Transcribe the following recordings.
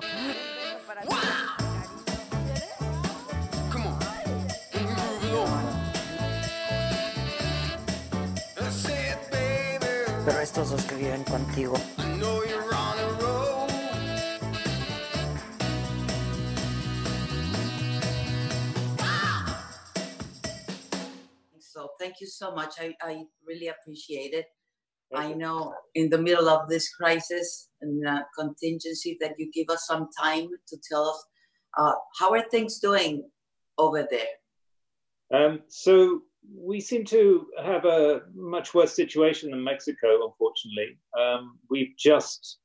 No. Come on. And you move it on. I said, baby, Pero estos dos que viven contigo, you're on a roll. So thank you so much. I, I really appreciate it. I know in the middle of this crisis and uh, contingency that you give us some time to tell us uh, how are things doing over there. Um, so we seem to have a much worse situation than Mexico, unfortunately. Um, we've just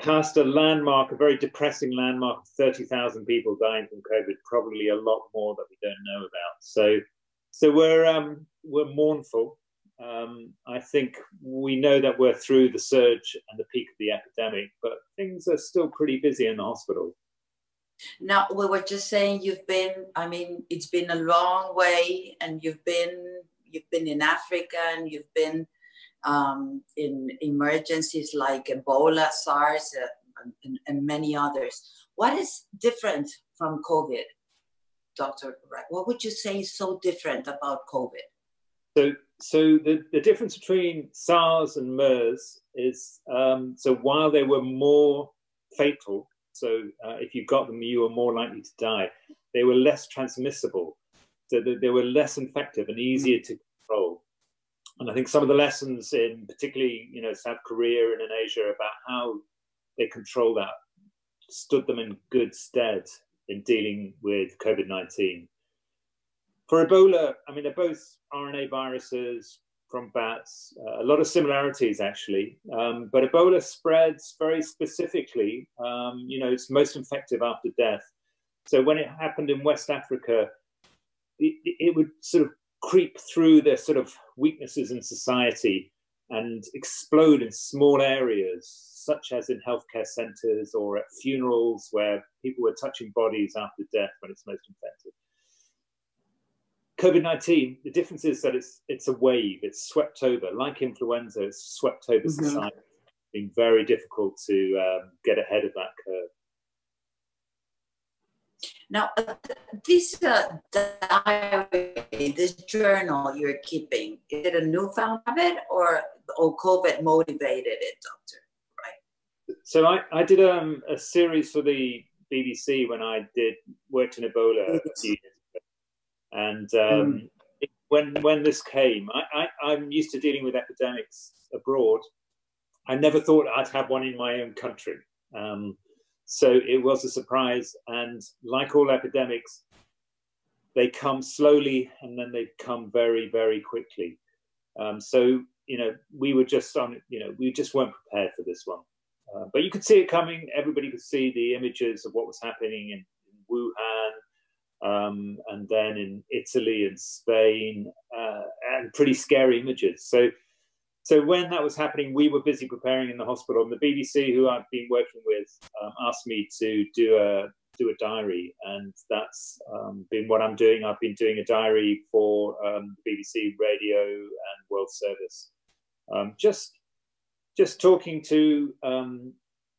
passed a landmark, a very depressing landmark of 30,000 people dying from COVID, probably a lot more that we don't know about. So, so we're, um, we're mournful. Um, I think we know that we're through the surge and the peak of the epidemic, but things are still pretty busy in the hospital. Now we were just saying you've been. I mean, it's been a long way, and you've been you've been in Africa, and you've been um, in emergencies like Ebola, SARS, uh, and, and many others. What is different from COVID, Doctor? What would you say is so different about COVID? So, so the, the difference between SARS and MERS is um, so while they were more fatal, so uh, if you got them, you were more likely to die. They were less transmissible, so they, they were less infective and easier to control. And I think some of the lessons in particularly, you know, South Korea and in Asia about how they control that stood them in good stead in dealing with COVID 19. For Ebola, I mean, they're both RNA viruses from bats, uh, a lot of similarities actually. Um, but Ebola spreads very specifically. Um, you know, it's most infective after death. So when it happened in West Africa, it, it would sort of creep through the sort of weaknesses in society and explode in small areas, such as in healthcare centers or at funerals where people were touching bodies after death when it's most infected. COVID nineteen, the difference is that it's it's a wave. It's swept over, like influenza. It's swept over Mhm. society. It's been very difficult to um, get ahead of that curve. Now, uh, this uh, diary, this journal you're keeping, is it a newfound habit or, or COVID motivated it, Doctor? Right. So I, I did um, a series for the BBC when I did worked in Ebola a few years ago, and um, it- when when this came, I, I, I'm used to dealing with epidemics abroad. I never thought I'd have one in my own country, um, so it was a surprise. And like all epidemics, they come slowly and then they come very very quickly. Um, so you know we were just on you know we just weren't prepared for this one. Uh, but you could see it coming. Everybody could see the images of what was happening in, in Wuhan, um, and then in Italy and Spain, uh, and pretty scary images. So, so when that was happening, we were busy preparing in the hospital. And the BBC, who I've been working with, um, asked me to do a do a diary, and that's um, been what I'm doing. I've been doing a diary for um, BBC Radio and World Service, um, just just talking to um,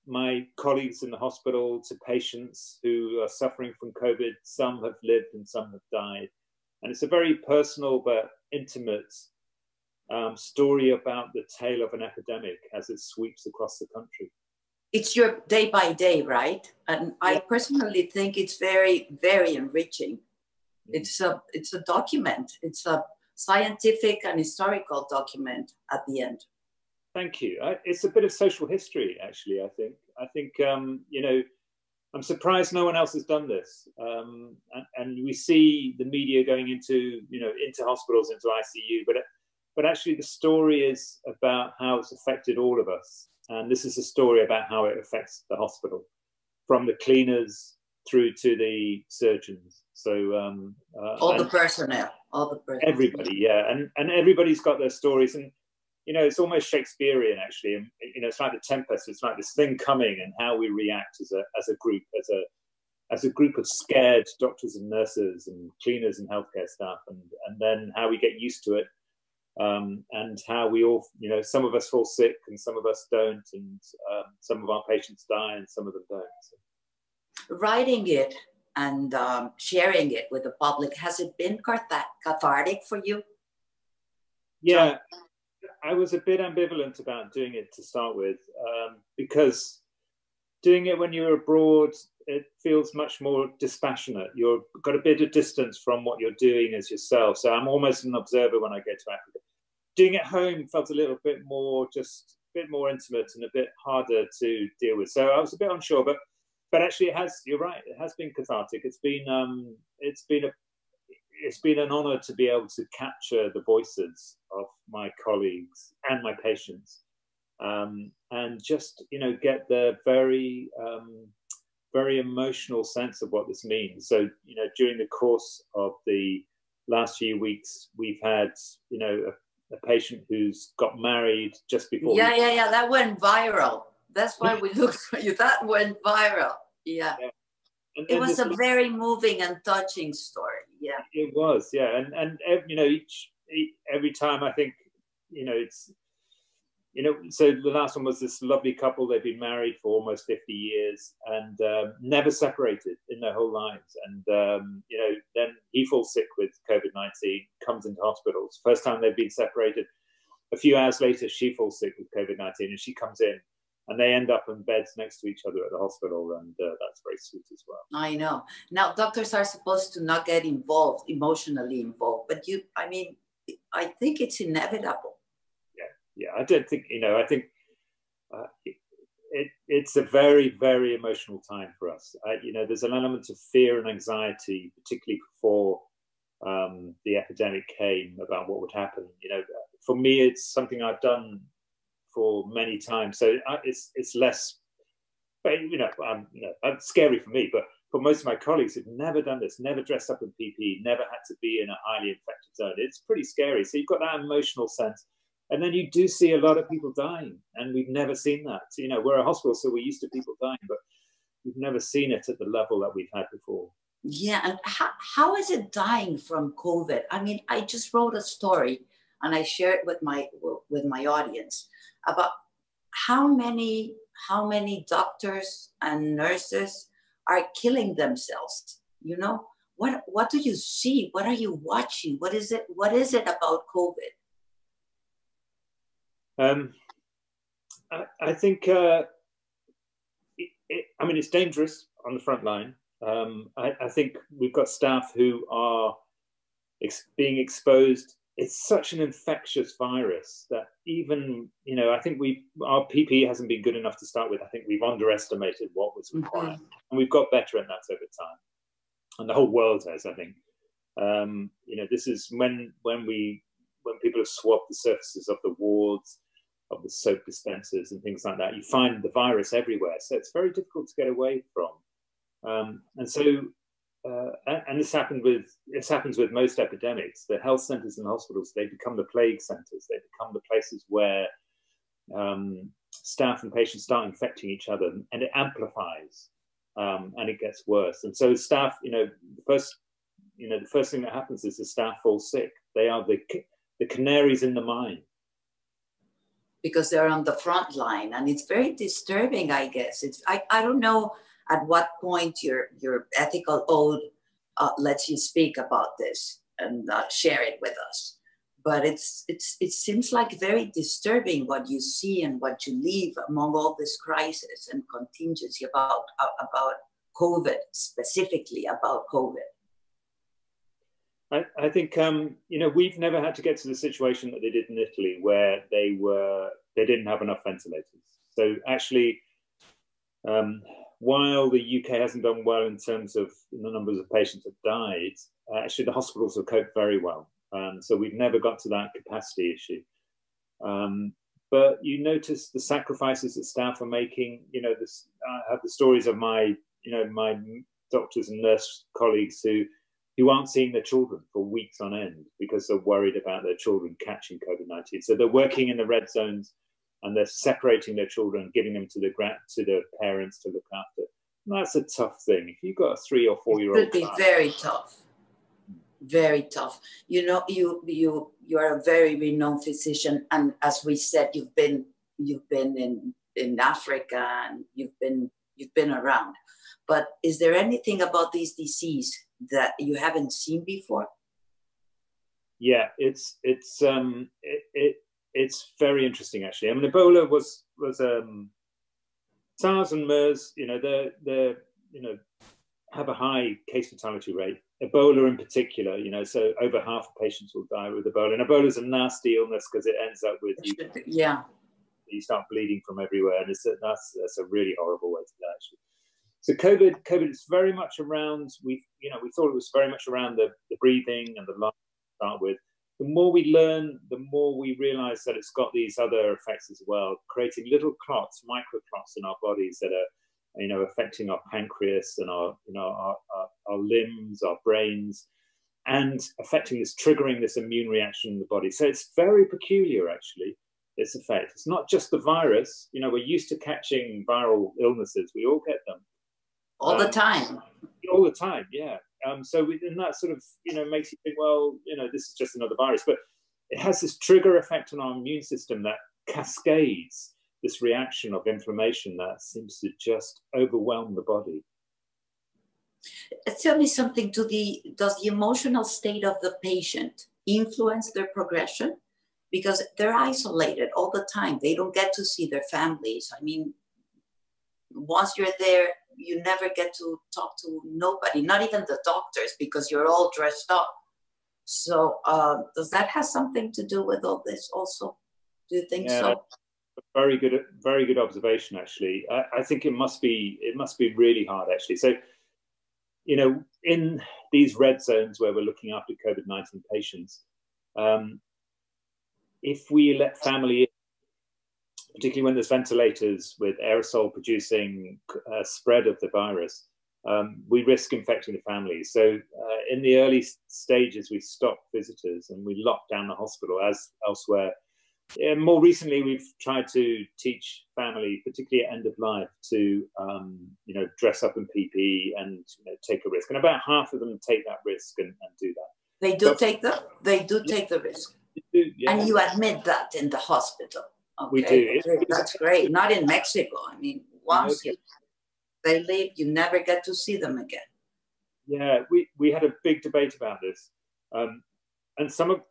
my colleagues in the hospital, to patients who are suffering from COVID. Some have lived and some have died. And it's a very personal but intimate um, story about the tale of an epidemic as it sweeps across the country. It's your day by day, right? And I personally think it's very, very enriching. It's a it's a document. It's a scientific and historical document at the end. Thank you. I, it's a bit of social history, actually. I think. I think um, you know. I'm surprised no one else has done this, um, and, and, we see the media going into you know into hospitals, into ICU, but but actually the story is about how it's affected all of us, and this is a story about how it affects the hospital, from the cleaners through to the surgeons. So um, uh, all the personnel, all the personnel. everybody, yeah, and and everybody's got their stories, and you know it's almost Shakespearean actually. And you know it's like the tempest. It's like this thing coming, and how we react as a as a group, as a as a group of scared doctors and nurses and cleaners and healthcare staff, and and then how we get used to it, um, and how we all, you know, some of us fall sick and some of us don't, and um, some of our patients die and some of them don't. So. Writing it and um, sharing it with the public, has it been cathartic for you? Yeah, I was a bit ambivalent about doing it to start with um, because doing it when you're abroad, it feels much more dispassionate. You've got a bit of distance from what you're doing as yourself. So I'm almost an observer when I go to Africa. Doing it home felt a little bit more just a bit more intimate and a bit harder to deal with. So I was a bit unsure, but but actually it has you're right, it has been cathartic. It's been um it's been a it's been an honor to be able to capture the voices of my colleagues and my patients um, and just you know get the very um, very emotional sense of what this means. So you know during the course of the last few weeks, we've had you know a, a patient who's got married just before. Yeah, we- yeah, yeah. That went viral. That's why we looked for you. That went viral. Yeah. yeah. It was a very moving and touching story. Yeah. It was. Yeah, and and you know each every time I think you know it's you know, so the last one was this lovely couple. They've been married for almost 50 years and um, never separated in their whole lives. And, um, you know, then he falls sick with COVID 19, comes into hospitals. First time they've been separated. A few hours later, she falls sick with COVID 19 and she comes in and they end up in beds next to each other at the hospital. And uh, that's very sweet as well. I know. Now, doctors are supposed to not get involved, emotionally involved, but you, I mean, I think it's inevitable yeah, yeah. I don't think you know. I think uh, it, it's a very very emotional time for us. you know, there's an element of fear and anxiety, particularly before um, the epidemic came, about what would happen. You know, for me, it's something I've done for many times, so it's it's less. But you know, you know, scary for me, but for most of my colleagues who've never done this, never dressed up in PPE, never had to be in a highly infected it's pretty scary. So you've got that emotional sense and then you do see a lot of people dying, and we've never seen that. You know, we're a hospital, so we're used to people dying, but we've never seen it at the level that we've had before. Yeah, and how, how is it dying from COVID? I mean, I just wrote a story, and I shared it with my with my audience about how many how many doctors and nurses are killing themselves. You know, what what do you see? What are you watching? What is it? What is it about COVID? Um, I, I, think, uh, it, it, I mean, it's dangerous on the front line. Um, I, I, think we've got staff who are ex- being exposed. It's such an infectious virus that even, you know, I think we our PPE hasn't been good enough to start with. I think we've underestimated what was mm-hmm. required, mm-hmm. and we've got better at that over time. And the whole world has, I think. Um, you know, this is when when we when people have swabbed the surfaces of the wards, of the soap dispensers and things like that. You find the virus everywhere, so it's very difficult to get away from. Um, and so, uh, and this happened with this happens with most epidemics. The health centres and hospitals they become the plague centres. They become the places where um, staff and patients start infecting each other, and it amplifies um, and it gets worse. And so, staff, you know, the first, you know, the first thing that happens is the staff fall sick. They are the the canaries in the mine because they're on the front line and it's very disturbing i guess it's i, I don't know at what point your your ethical code uh, lets you speak about this and uh, share it with us but it's it's it seems like very disturbing what you see and what you leave among all this crisis and contingency about about COVID specifically about COVID. I, I think um, you know we've never had to get to the situation that they did in Italy, where they were they didn't have enough ventilators. So actually, um, while the UK hasn't done well in terms of the numbers of patients that died, uh, actually the hospitals have coped very well. Um, so we've never got to that capacity issue. Um, but you notice the sacrifices that staff are making. You know, this, I have the stories of my, you know, my doctors and nurse colleagues who who aren't seeing their children for weeks on end because they're worried about their children catching COVID nineteen. So they're working in the red zones and they're separating their children, giving them to the to the parents to look after. And that's a tough thing. If you've got a three or four year old, it could be very tough very tough. You know, you you you are a very renowned physician, and as we said, you've been you've been in in Africa and you've been you've been around. But is there anything about this disease that you haven't seen before? Yeah, it's it's um it, it it's very interesting actually. I mean, Ebola was was um SARS and MERS. You know, they're they're you know have a high case fatality rate Ebola in particular, you know, so over half of patients will die with Ebola. And Ebola is a nasty illness because it ends up with you. Yeah. You start bleeding from everywhere, and it's a, that's that's a really horrible way to die. Actually, so COVID, COVID is very much around. We, you know, we thought it was very much around the, the breathing and the lungs to start with. The more we learn, the more we realize that it's got these other effects as well, creating little clots, micro clots in our bodies that are you know, affecting our pancreas and our, you know, our, our, our limbs, our brains, and affecting this, triggering this immune reaction in the body. So it's very peculiar, actually, its effect. It's not just the virus. You know, we're used to catching viral illnesses. We all get them. All um, the time. All the time, yeah. Um, so we, and that sort of, you know, makes you think, well, you know, this is just another virus. But it has this trigger effect on our immune system that cascades this reaction of inflammation that seems to just overwhelm the body. Tell me something to the does the emotional state of the patient influence their progression? Because they're isolated all the time. They don't get to see their families. I mean, once you're there, you never get to talk to nobody, not even the doctors, because you're all dressed up. So, uh, does that have something to do with all this also? Do you think yeah, so? Very good, very good observation. Actually, I, I, think it must be it must be really hard. Actually, so you know, in these red zones where we're looking after COVID nineteen patients, um, if we let family particularly when there's ventilators with aerosol producing uh, spread of the virus, um, we risk infecting the families. So uh, in the early stages, we stop visitors and we lock down the hospital as elsewhere more recently, we've tried to teach family, particularly at end of life, to um, you know dress up in PPE and you know, take a risk. And about half of them take that risk and, and do that. They do but, take the they do take the risk, do, yeah. and you admit that in the hospital. Okay. We do. That's great. Not in Mexico. I mean, once okay. they leave, you never get to see them again. Yeah, we we had a big debate about this, um, and some of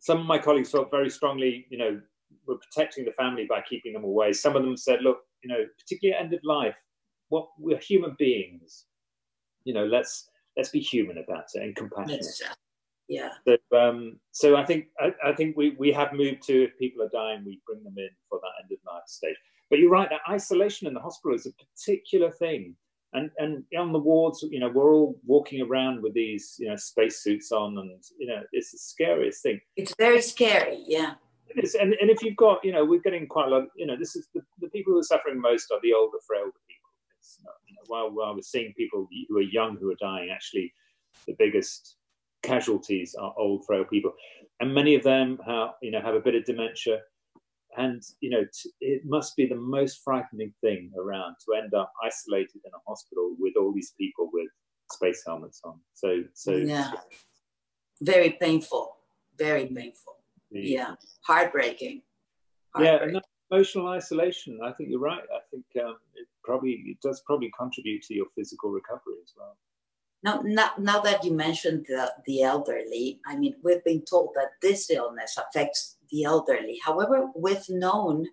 some of my colleagues felt very strongly, you know, we're protecting the family by keeping them away. Some of them said, look, you know, particularly at end of life, what we're human beings, you know, let's let's be human about it and compassionate. Yeah. So, um, so I think I, I, think we, we have moved to if people are dying, we bring them in for that end of life stage. But you're right, that isolation in the hospital is a particular thing and and on the wards, you know, we're all walking around with these, you know, spacesuits on, and you know, it's the scariest thing. It's very scary, yeah. It is, and and if you've got, you know, we're getting quite a lot. You know, this is the, the people who are suffering most are the older, frail people. It's you know, while while we're seeing people who are young who are dying, actually, the biggest casualties are old, frail people, and many of them, have, you know, have a bit of dementia and you know t- it must be the most frightening thing around to end up isolated in a hospital with all these people with space helmets on. So so yeah. very painful. Very painful. Yeah, yeah. heartbreaking. heartbreaking. yeah emotional isolation i think you're right. I think um, it probably it does probably contribute to your physical recovery as well. Now, now, now that you mentioned the, the elderly, I mean, we've been told that this illness affects the elderly. However, we've known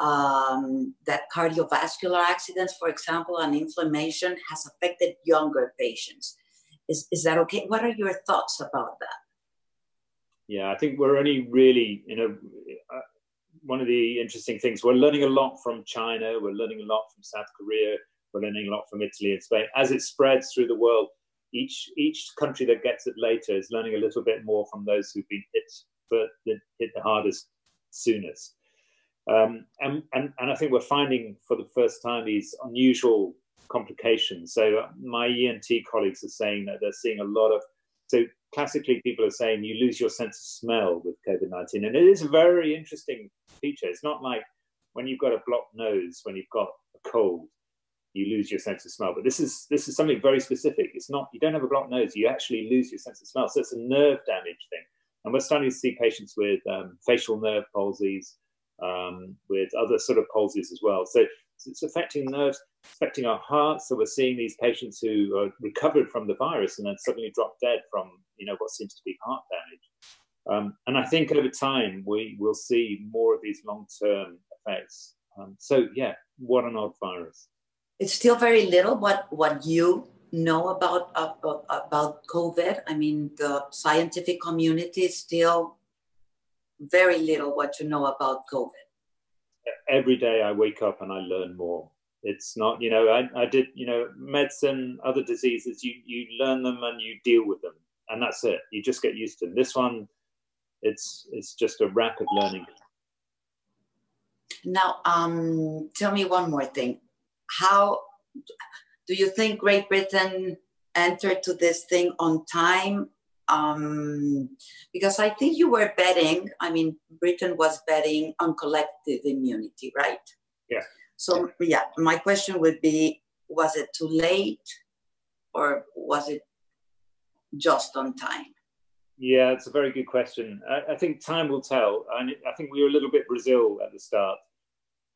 um, that cardiovascular accidents, for example, and inflammation has affected younger patients. Is, is that okay? What are your thoughts about that? Yeah, I think we're only really, you know, uh, one of the interesting things, we're learning a lot from China, we're learning a lot from South Korea, we're learning a lot from Italy and Spain. As it spreads through the world, each each country that gets it later is learning a little bit more from those who've been hit but that hit the hardest soonest. Um, and, and, and I think we're finding for the first time these unusual complications. So uh, my ENT colleagues are saying that they're seeing a lot of, so classically people are saying you lose your sense of smell with COVID-19. And it is a very interesting feature. It's not like when you've got a blocked nose, when you've got a cold, you lose your sense of smell. But this is this is something very specific. It's not you don't have a blocked nose, you actually lose your sense of smell. So it's a nerve damage thing. And we're starting to see patients with um, facial nerve palsies, um, with other sort of palsies as well. So it's affecting nerves, affecting our hearts. So we're seeing these patients who are recovered from the virus and then suddenly drop dead from you know what seems to be heart damage. Um, and I think over time we will see more of these long-term effects. Um, so yeah, what an odd virus. It's still very little what what you know about about, about COVID. I mean, the scientific community is still very little what you know about COVID. Every day I wake up and I learn more. It's not, you know, I, I did, you know, medicine, other diseases, you, you learn them and you deal with them. And that's it. You just get used to them. This one, it's it's just a rapid learning. Now, um, tell me one more thing. How do you think Great Britain entered to this thing on time um, because I think you were betting, I mean, Britain was betting on collective immunity, right? Yeah. So, yeah, my question would be was it too late or was it just on time? Yeah, it's a very good question. I, I think time will tell. I, I, think we were a little bit Brazil at the start.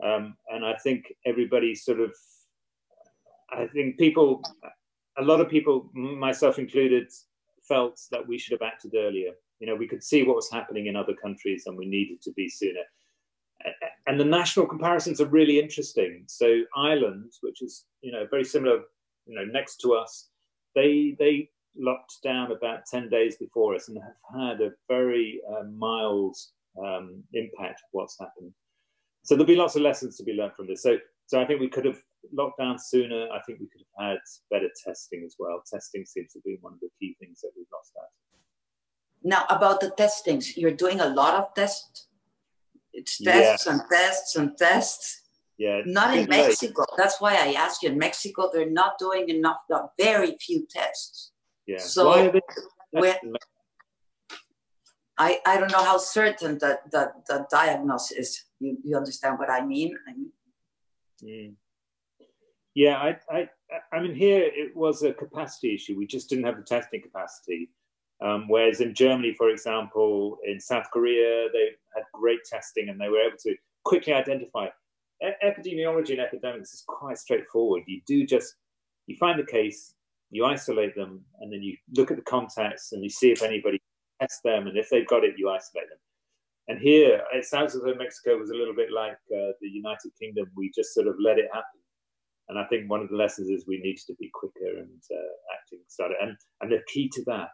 Um, and I think everybody sort of, I think people, a lot of people, myself included, felt that we should have acted earlier. You know, we could see what was happening in other countries and we needed to be sooner. And the national comparisons are really interesting. So Ireland, which is, you know, very similar, you know, next to us, they, they locked down about 10 days before us and have had a very uh, mild um, impact of what's happened. So there'll be lots of lessons to be learned from this. So, so I think we could have locked down sooner. I think we could have had better testing as well. Testing seems to be one of the key things that we've lost out. Now, about the testings, you're doing a lot of tests. It's tests yeah. and tests and tests. Yeah. Not in Mexico. Late. That's why I asked you. In Mexico, they're not doing enough. Very few tests. Yeah. So when, I, I don't know how certain that the, the diagnosis is. You, you understand what I mean? I mean mm. Yeah, I, I, I mean, here it was a capacity issue. We just didn't have the testing capacity. Um, whereas in Germany, for example, in South Korea, they had great testing and they were able to quickly identify. E- epidemiology and epidemics is quite straightforward. You do just you find the case, you isolate them, and then you look at the contacts and you see if anybody tests them, and if they've got it, you isolate them. And here, it sounds as though Mexico was a little bit like uh, the United Kingdom. We just sort of let it happen and I think one of the lessons is we need to be quicker and uh, acting started. And, and the key to that,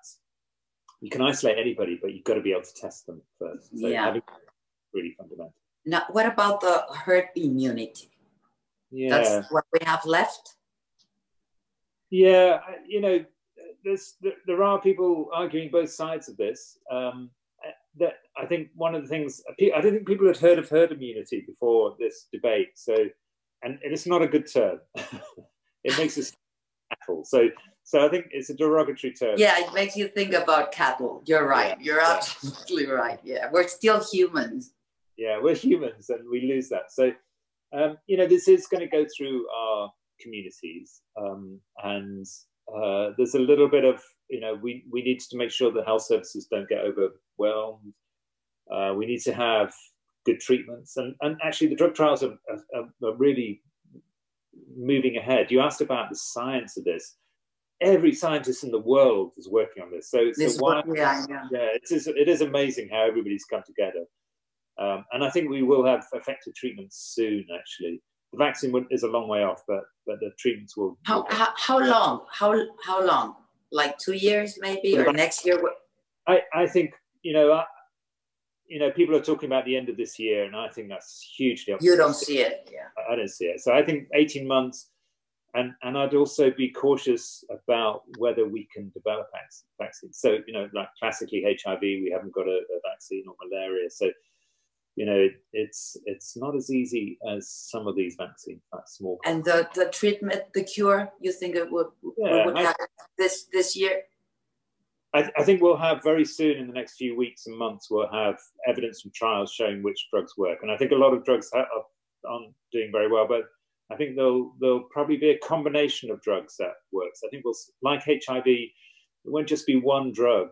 you can isolate anybody, but you've got to be able to test them first. So yeah. really fundamental. Now, what about the herd immunity? Yeah. That's what we have left? Yeah, you know, there's, there are people arguing both sides of this. Um, that I think one of the things I don't think people had heard of herd immunity before this debate. So and it's not a good term. it makes us cattle. So, so I think it's a derogatory term. Yeah, it makes you think about cattle. You're right. Yeah, You're yeah. absolutely right. Yeah, we're still humans. Yeah, we're humans, and we lose that. So, um, you know, this is going to go through our communities, um, and uh, there's a little bit of, you know, we we need to make sure the health services don't get overwhelmed. Uh, we need to have good treatments. And, and actually, the drug trials are, are, are really moving ahead. You asked about the science of this. every scientist in the world is working on this. So it's This yeah, yeah. yeah, it is it is amazing how everybody's come together. Um, and I think we will have effective treatments soon. Actually, the vaccine is a long way off, but but the treatments will. How, how, how long? How, how long? Like two years maybe, or next year? I, I think you know, I, you know, people are talking about the end of this year, and I think that's hugely. Optimistic. You don't see it, yeah. I- don't see it. So I think 18 months, and and I'd also be cautious about whether we can develop vaccines. So you know, like classically HIV, we haven't got a, a vaccine or malaria. So you know, it, it's it's not as easy as some of these vaccines, like small. And the, the treatment, the cure, you think it would, Yeah, would I- have this this year? I, I think we'll have very soon in the next few weeks and months we'll have evidence from trials showing which drugs work. And i think a lot of drugs ha- are, aren't doing very well but i think there'll there'll probably be a combination of drugs that works. I think we'll like hiv it won't just be one drug.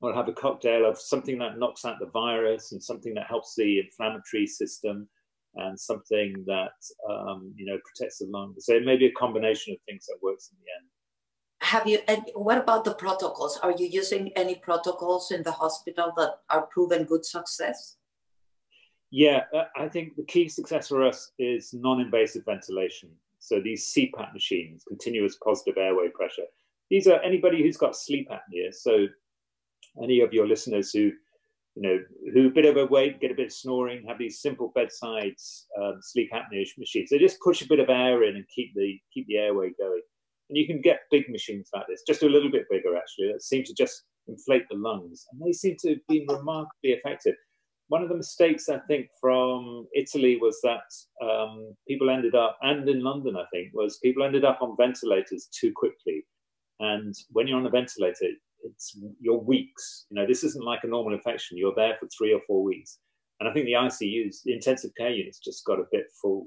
We'll have a cocktail of something that knocks out the virus and something that helps the inflammatory system and something that um, you know protects the lungs so it may be a combination of things that works in the end Have you, and what about the protocols? Are you using any protocols in the hospital that are proven good success? Yeah, uh, I think the key success for us is non-invasive ventilation. So these CPAP machines, continuous positive airway pressure. These are anybody who's got sleep apnea. So any of your listeners who, you know, who a bit overweight, get a bit of snoring, have these simple bedside um, sleep apnea machines. They just push a bit of air in and keep the keep the airway going. And you can get big machines like this, just a little bit bigger actually, that seem to just inflate the lungs, and they seem to be remarkably effective one of the mistakes I think from Italy was that um, people ended up, and in London I think, was people ended up on ventilators too quickly. And when you're on a ventilator, it's you're weeks. You know, this isn't like a normal infection. You're there for three or four weeks. And I think the ICUs, the intensive care units, just got a bit full.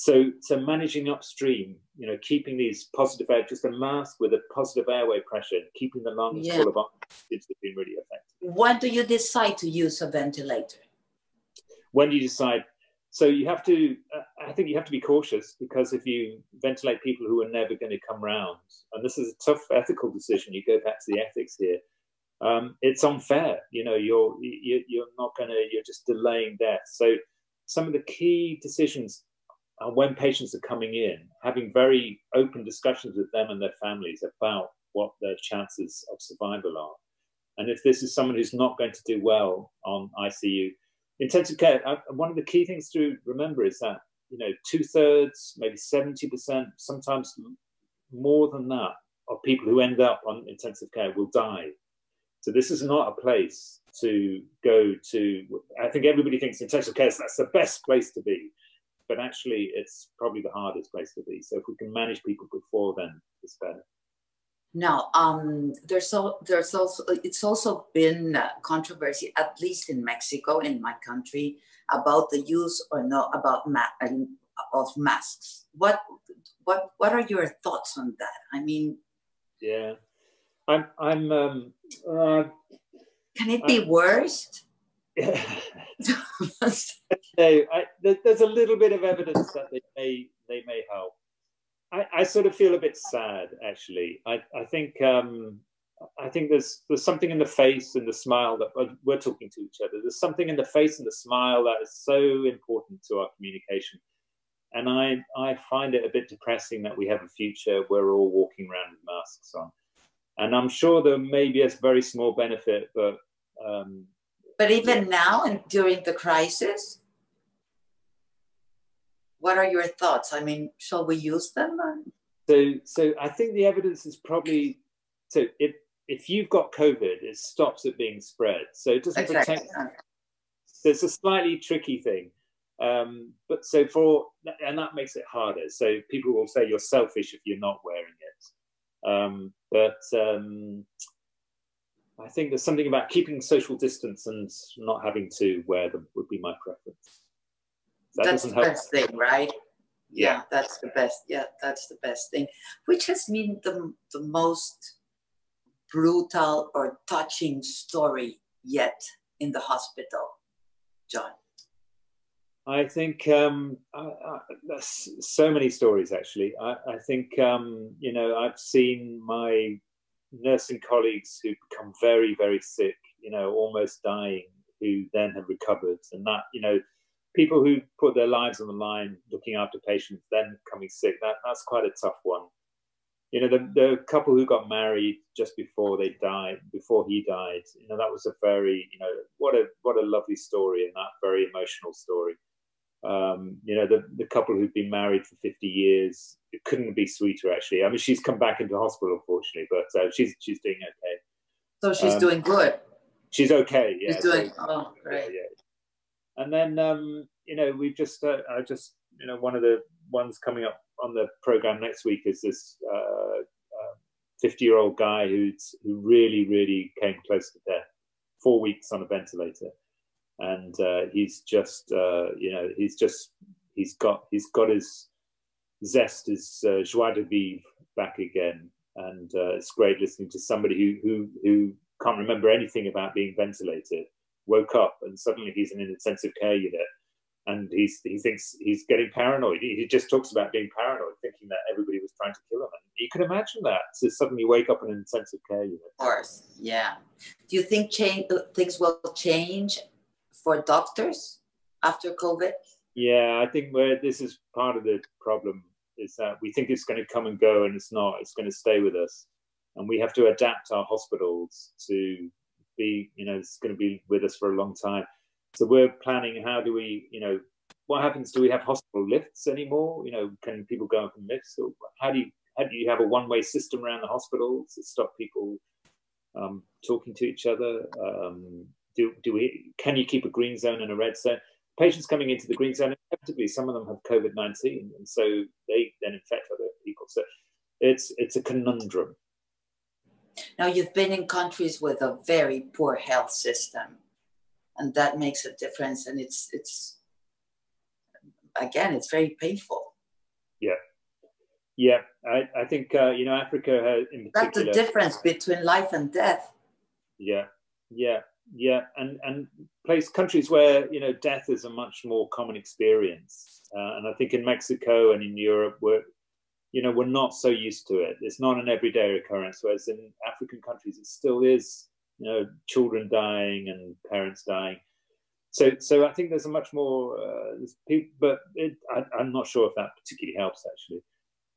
So, so managing upstream, you know, keeping these positive air, just a mask with a positive airway pressure, keeping the lungs Yeah. full of oxygen to been really effective. When do you decide to use a ventilator? when do you decide so you have to uh, i think you have to be cautious because if you ventilate people who are never going to come round and this is a tough ethical decision you go back to the ethics here um, it's unfair you know you're you, you're not going to you're just delaying death so some of the key decisions are when patients are coming in having very open discussions with them and their families about what their chances of survival are. And if this is someone who's not going to do well on icu intensive care uh, one of the key things to remember is that you know two thirds maybe 70% sometimes more than that of people who end up on intensive care will die. So this is not a place to go to. I think everybody thinks intensive care is that's the best place to be but actually it's probably the hardest place to be so if we can manage people before then it's better Now, um, there's so there's also it's also been controversy, at least in Mexico, in my country, about the use or no about ma- of masks. What what what are your thoughts on that? I mean, yeah i'm i'm um uh, can it be worse? no, I, there, there's a little bit of evidence that they may they may help. I, I sort of feel a bit sad, actually. I, I think um, I think there's there's something in the face and the smile that we're, we're talking to each other. There's something in the face and the smile that is so important to our communication. And I I find it a bit depressing that we have a future where we're all walking around with masks on. And I'm sure there may be a very small benefit, but um, But even now and during the crisis, what are your thoughts? I mean, shall we use them? So, so I think the evidence is probably so if if you've got COVID, it stops it being spread. So it doesn't Exactly. protect. So it's a slightly tricky thing. Um, but so for and that makes it harder. So people will say you're selfish if you're not wearing it. Um, but um, I think there's something about keeping social distance and not having to wear them would be my preference. That that's the doesn't help. best thing, right? Yeah. yeah, that's the best. Yeah, that's the best thing. Which has been the, the most brutal or touching story yet in the hospital, John? I think um, I, I, so many stories. Actually, I, I think um, you know I've seen my nursing colleagues who become very, very sick. You know, almost dying, who then have recovered, and that you know, people who put their lives on the line looking after patients, then becoming sick. That that's quite a tough one you know, the, the couple who got married just before they died, before he died, you know, that was a very, you know, what a what a lovely story and that very emotional story. Um, you know, the the couple who've been married for 50 years, it couldn't be sweeter actually. I mean, she's come back into hospital unfortunately, but uh, she's she's doing okay. So she's um, doing good. She's okay. Yeah. She's doing. So, oh, great. Yeah, yeah. And then, um, you know, we've just, uh, I just, you know, one of the ones coming up on the program next week is this 50 uh, year old guy who's who really really came close to death four weeks on a ventilator and uh, he's just uh, you know he's just he's got he's got his zest his uh, joie de vivre back again and uh, it's great listening to somebody who who who can't remember anything about being ventilated woke up and suddenly he's in an intensive care unit and he's he thinks he's getting paranoid. He, he, just talks about being paranoid, thinking that everybody was trying to kill him. And you can imagine that to suddenly wake up in an intensive care unit. Of course, yeah. Do you think change, things will change for doctors after COVID? Yeah, I think where this is part of the problem is that we think it's going to come and go, and it's not. It's going to stay with us, and we have to adapt our hospitals to be, you know, it's going to be with us for a long time so we're planning how do we, you know, what happens? Do we have hospital lifts anymore? You know, can people go up in lifts? Or how do you how do you have a one way system around the hospitals to stop people um, talking to each other? Um, do do we can you keep a green zone and a red zone? Patients coming into the green zone, inevitably some of them have COVID nineteen, and so they then infect other people. So it's it's a conundrum. Now you've been in countries with a very poor health system and that makes a difference and it's it's again it's very painful yeah yeah i, I think uh, you know africa has in that's the difference between life and death yeah yeah yeah and and place countries where you know death is a much more common experience uh, and i think in mexico and in europe we're you know we're not so used to it it's not an everyday occurrence whereas in african countries it still is you know, children dying and parents dying. So, so I think there's a much more, uh, people, but it, I, I'm not sure if that particularly helps actually.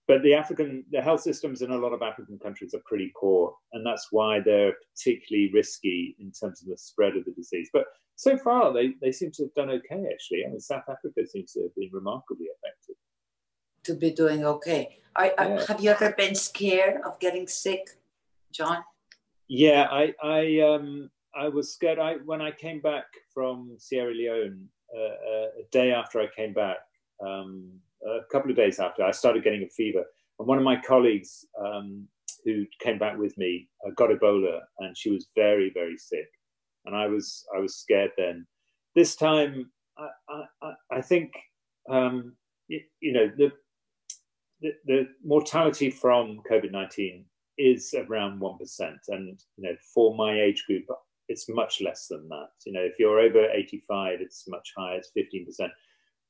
But the African, the health systems in a lot of African countries are pretty poor, and that's why they're particularly risky in terms of the spread of the disease. But so far, they, they seem to have done okay, actually. I mean, South Africa seems to have been remarkably effective. To be doing okay. Are, yeah. Have you ever been scared of getting sick, John? Yeah, I I um I was scared. I when I came back from Sierra Leone uh, uh, a day after I came back, um, a couple of days after, I started getting a fever, and one of my colleagues um, who came back with me uh, got Ebola, and she was very very sick, and I was I was scared then. This time, I I, I think um, you, you know the, the the mortality from COVID nineteen is around 1%. And, you know, for my age group, it's much less than that. You know, if you're over 85, it's much higher, it's 15%.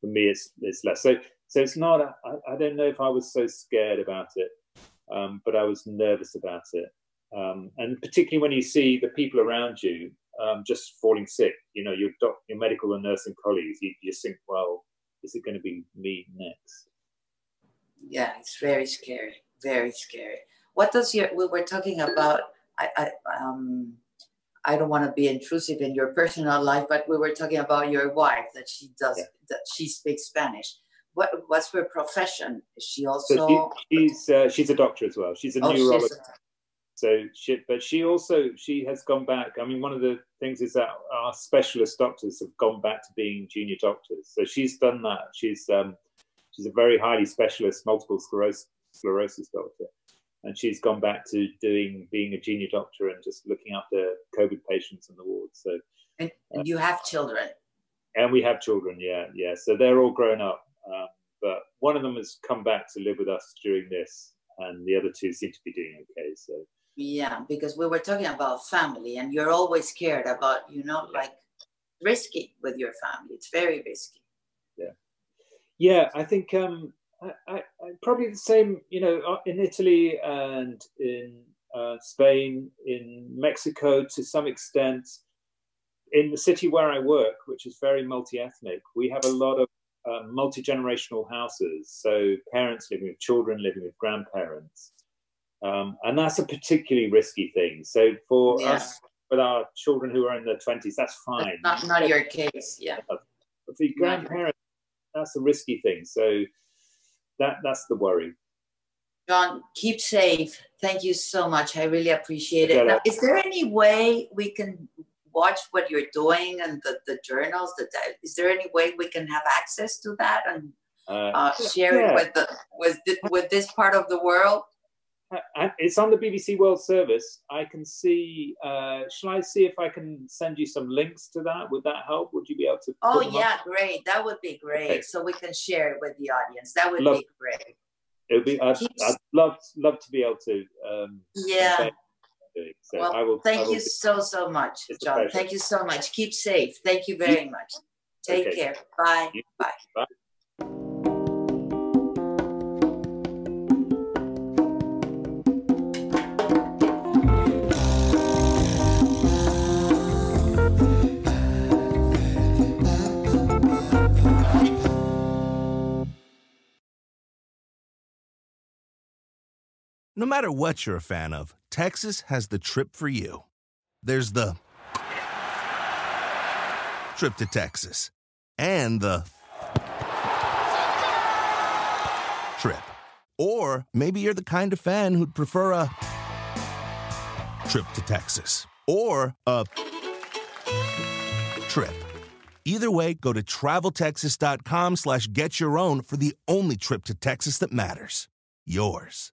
For me, it's, it's less. So, so it's not, I, I don't know if I was so scared about it, um, but I was nervous about it. Um, and particularly when you see the people around you um, just falling sick, you know, your, doc, your medical and nursing colleagues, you, you think, well, is it going to be me next? Yeah, it's very scary, very scary what does your we were talking about i i um i don't want to be intrusive in your personal life but we were talking about your wife that she does yeah. that she speaks spanish what what's her profession? Is she also so she, she's uh, she's a doctor as well. She's a oh, neurologist she's a... so she but she also she has gone back. I mean one of the things is that our specialist doctors have gone back to being junior doctors. So she's done that. She's um she's a very highly specialist multiple sclerosis sclerosis doctor. And she's gone back to doing being a junior doctor and just looking after COVID patients in the ward. So, and, and you have children, and we have children. Yeah, yeah. So they're all grown up, one of them has come back to live with us during this, and the other two seem to be doing okay. So. Yeah, because we were talking about family, and you're always scared about, you know, like risky with your family. It's very risky. yeah, yeah. I think um, I, I, probably the same. You know, uh, in Italy and in uh, Spain, in Mexico to some extent. In the city where I work, which is very multi-ethnic, we have a lot of uh, multi-generational houses. So parents living with children, living with grandparents, um, and that's a particularly risky thing. So for yeah. us, with our children who are in their twenties, that's fine. That's not not your case, yeah. But for grandparents, that's a risky thing. So that that's the worry. John, keep safe. Thank you so much. I really appreciate it. Now, is there any way we can watch what you're doing and the, the journals? The, is there any way we can have access to that and uh, uh, share yeah. it with the with the, with this part of the world? it's on the BBC World Service. I can see. Uh, shall I see if I can send you some links to that? Would that help? Would you be able to? Oh yeah, up? great. That would be great. Okay. So we can share it with the audience. That would love, be great. It would be. I'd, I'd, love love to be able to. Um, yeah. So well, I will, thank I will you so so much, John. Thank you so much. Keep safe. Thank you very much. Take okay. care. Bye. Bye. Bye. No matter what you're a fan of, Texas has the trip for you. There's the trip to Texas and the trip. Or maybe you're the kind of fan who'd prefer a trip to Texas or a trip. Either way, go to traveltexas.com slash get your own for the only trip to Texas that matters. Yours.